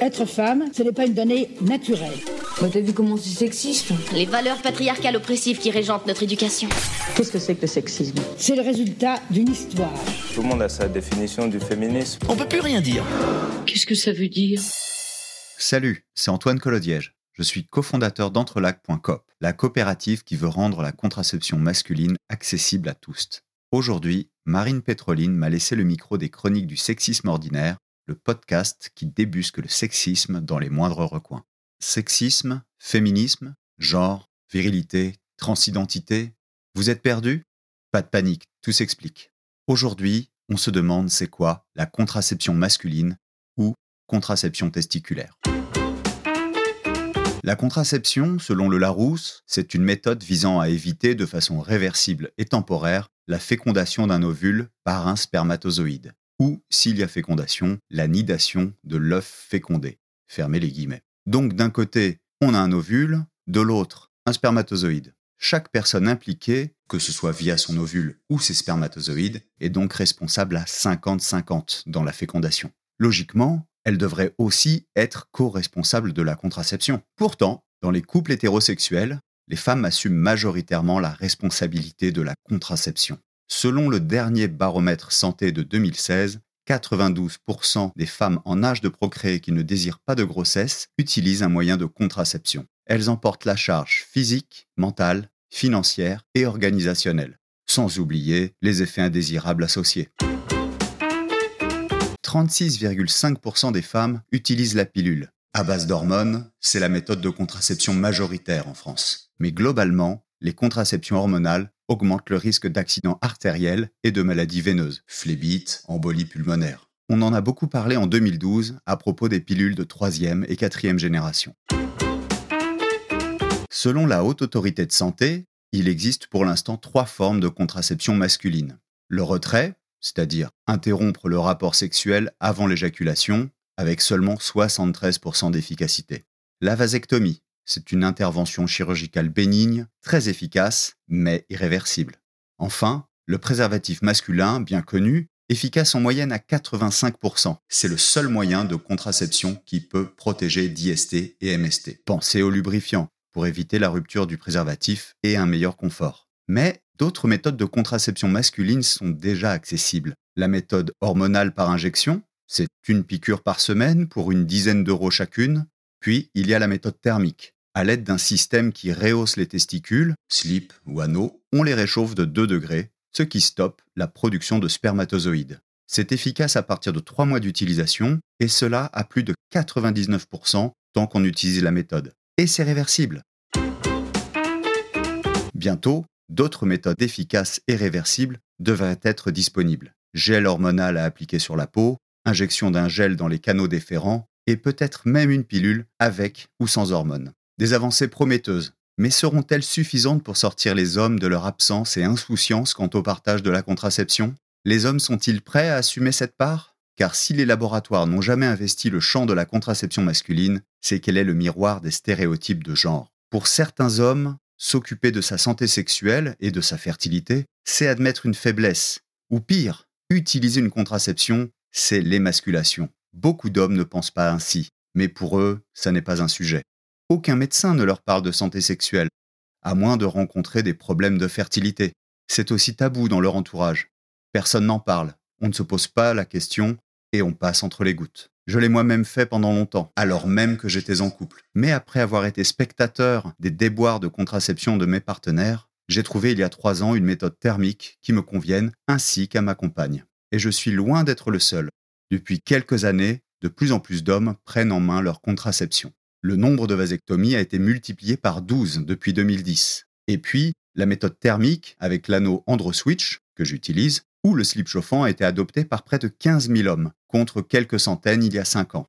Être femme, ce n'est pas une donnée naturelle. Bah, T'as vu comment c'est sexiste Les valeurs patriarcales oppressives qui régentent notre éducation. Qu'est-ce que c'est que le sexisme? C'est le résultat d'une histoire. Tout le monde a sa définition du féminisme. On peut plus rien dire. Qu'est-ce que ça veut dire? Salut, c'est Antoine Colodiège. Je suis cofondateur d'Entrelac.coop, la coopérative qui veut rendre la contraception masculine accessible à tous. Aujourd'hui, Marine Pétroline m'a laissé le micro des chroniques du sexisme ordinaire, le podcast qui débusque le sexisme dans les moindres recoins. Sexisme, féminisme, genre, virilité, transidentité. Vous êtes perdu Pas de panique, tout s'explique. Aujourd'hui, on se demande c'est quoi la contraception masculine ou contraception testiculaire. La contraception, selon le Larousse, c'est une méthode visant à éviter de façon réversible et temporaire la fécondation d'un ovule par un spermatozoïde, ou, s'il y a fécondation, la nidation de l'œuf fécondé. Fermez les guillemets. Donc d'un côté, on a un ovule, de l'autre, un spermatozoïde. Chaque personne impliquée, que ce soit via son ovule ou ses spermatozoïdes, est donc responsable à 50-50 dans la fécondation. Logiquement, elle devrait aussi être co-responsable de la contraception. Pourtant, dans les couples hétérosexuels, les femmes assument majoritairement la responsabilité de la contraception. Selon le dernier baromètre santé de 2016, 92% des femmes en âge de procréer qui ne désirent pas de grossesse utilisent un moyen de contraception. Elles emportent la charge physique, mentale, financière et organisationnelle, sans oublier les effets indésirables associés. 36,5% des femmes utilisent la pilule. À base d'hormones, c'est la méthode de contraception majoritaire en France. Mais globalement, les contraceptions hormonales augmentent le risque d'accidents artériels et de maladies veineuses, phlébite, embolie pulmonaire. On en a beaucoup parlé en 2012 à propos des pilules de troisième et quatrième génération. Selon la Haute Autorité de Santé, il existe pour l'instant trois formes de contraception masculine. Le retrait, c'est-à-dire interrompre le rapport sexuel avant l'éjaculation, avec seulement 73% d'efficacité. La vasectomie, c'est une intervention chirurgicale bénigne, très efficace, mais irréversible. Enfin, le préservatif masculin, bien connu, efficace en moyenne à 85%. C'est le seul moyen de contraception qui peut protéger d'IST et MST. Pensez au lubrifiant pour éviter la rupture du préservatif et un meilleur confort. Mais d'autres méthodes de contraception masculine sont déjà accessibles. La méthode hormonale par injection, c'est une piqûre par semaine pour une dizaine d'euros chacune. Puis, il y a la méthode thermique. À l'aide d'un système qui rehausse les testicules, slip ou anneaux, on les réchauffe de 2 degrés, ce qui stoppe la production de spermatozoïdes. C'est efficace à partir de 3 mois d'utilisation, et cela à plus de 99% tant qu'on utilise la méthode. Et c'est réversible. Bientôt, d'autres méthodes efficaces et réversibles devraient être disponibles. Gel hormonal à appliquer sur la peau, injection d'un gel dans les canaux déférents, et peut-être même une pilule avec ou sans hormones. Des avancées prometteuses, mais seront-elles suffisantes pour sortir les hommes de leur absence et insouciance quant au partage de la contraception? Les hommes sont-ils prêts à assumer cette part? Car si les laboratoires n'ont jamais investi le champ de la contraception masculine, c'est qu'elle est le miroir des stéréotypes de genre. Pour certains hommes, s'occuper de sa santé sexuelle et de sa fertilité, c'est admettre une faiblesse, ou pire, utiliser une contraception, c'est l'émasculation. Beaucoup d'hommes ne pensent pas ainsi, mais pour eux, ça n'est pas un sujet. Aucun médecin ne leur parle de santé sexuelle, à moins de rencontrer des problèmes de fertilité. C'est aussi tabou dans leur entourage. Personne n'en parle, on ne se pose pas la question et on passe entre les gouttes. Je l'ai moi-même fait pendant longtemps, alors même que j'étais en couple. Mais après avoir été spectateur des déboires de contraception de mes partenaires, j'ai trouvé il y a trois ans une méthode thermique qui me convienne ainsi qu'à ma compagne. Et je suis loin d'être le seul. Depuis quelques années, de plus en plus d'hommes prennent en main leur contraception le nombre de vasectomies a été multiplié par 12 depuis 2010. Et puis, la méthode thermique avec l'anneau AndroSwitch, que j'utilise, où le slip chauffant a été adopté par près de 15 000 hommes, contre quelques centaines il y a 5 ans.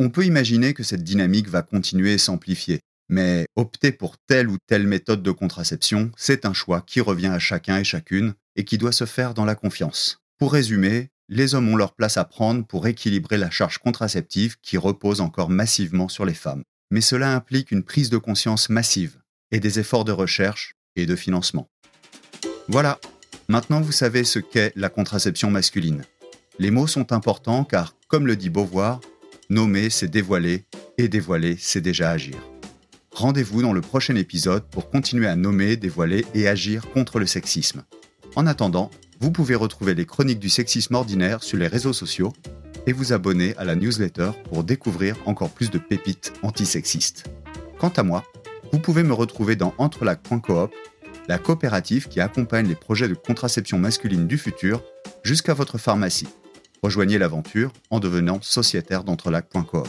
On peut imaginer que cette dynamique va continuer et s'amplifier, mais opter pour telle ou telle méthode de contraception, c'est un choix qui revient à chacun et chacune et qui doit se faire dans la confiance. Pour résumer, les hommes ont leur place à prendre pour équilibrer la charge contraceptive qui repose encore massivement sur les femmes. Mais cela implique une prise de conscience massive et des efforts de recherche et de financement. Voilà, maintenant vous savez ce qu'est la contraception masculine. Les mots sont importants car, comme le dit Beauvoir, nommer c'est dévoiler et dévoiler c'est déjà agir. Rendez-vous dans le prochain épisode pour continuer à nommer, dévoiler et agir contre le sexisme. En attendant, vous pouvez retrouver les chroniques du sexisme ordinaire sur les réseaux sociaux et vous abonner à la newsletter pour découvrir encore plus de pépites antisexistes. Quant à moi, vous pouvez me retrouver dans Entrelac.coop, la coopérative qui accompagne les projets de contraception masculine du futur jusqu'à votre pharmacie. Rejoignez l'aventure en devenant sociétaire d'Entrelac.coop.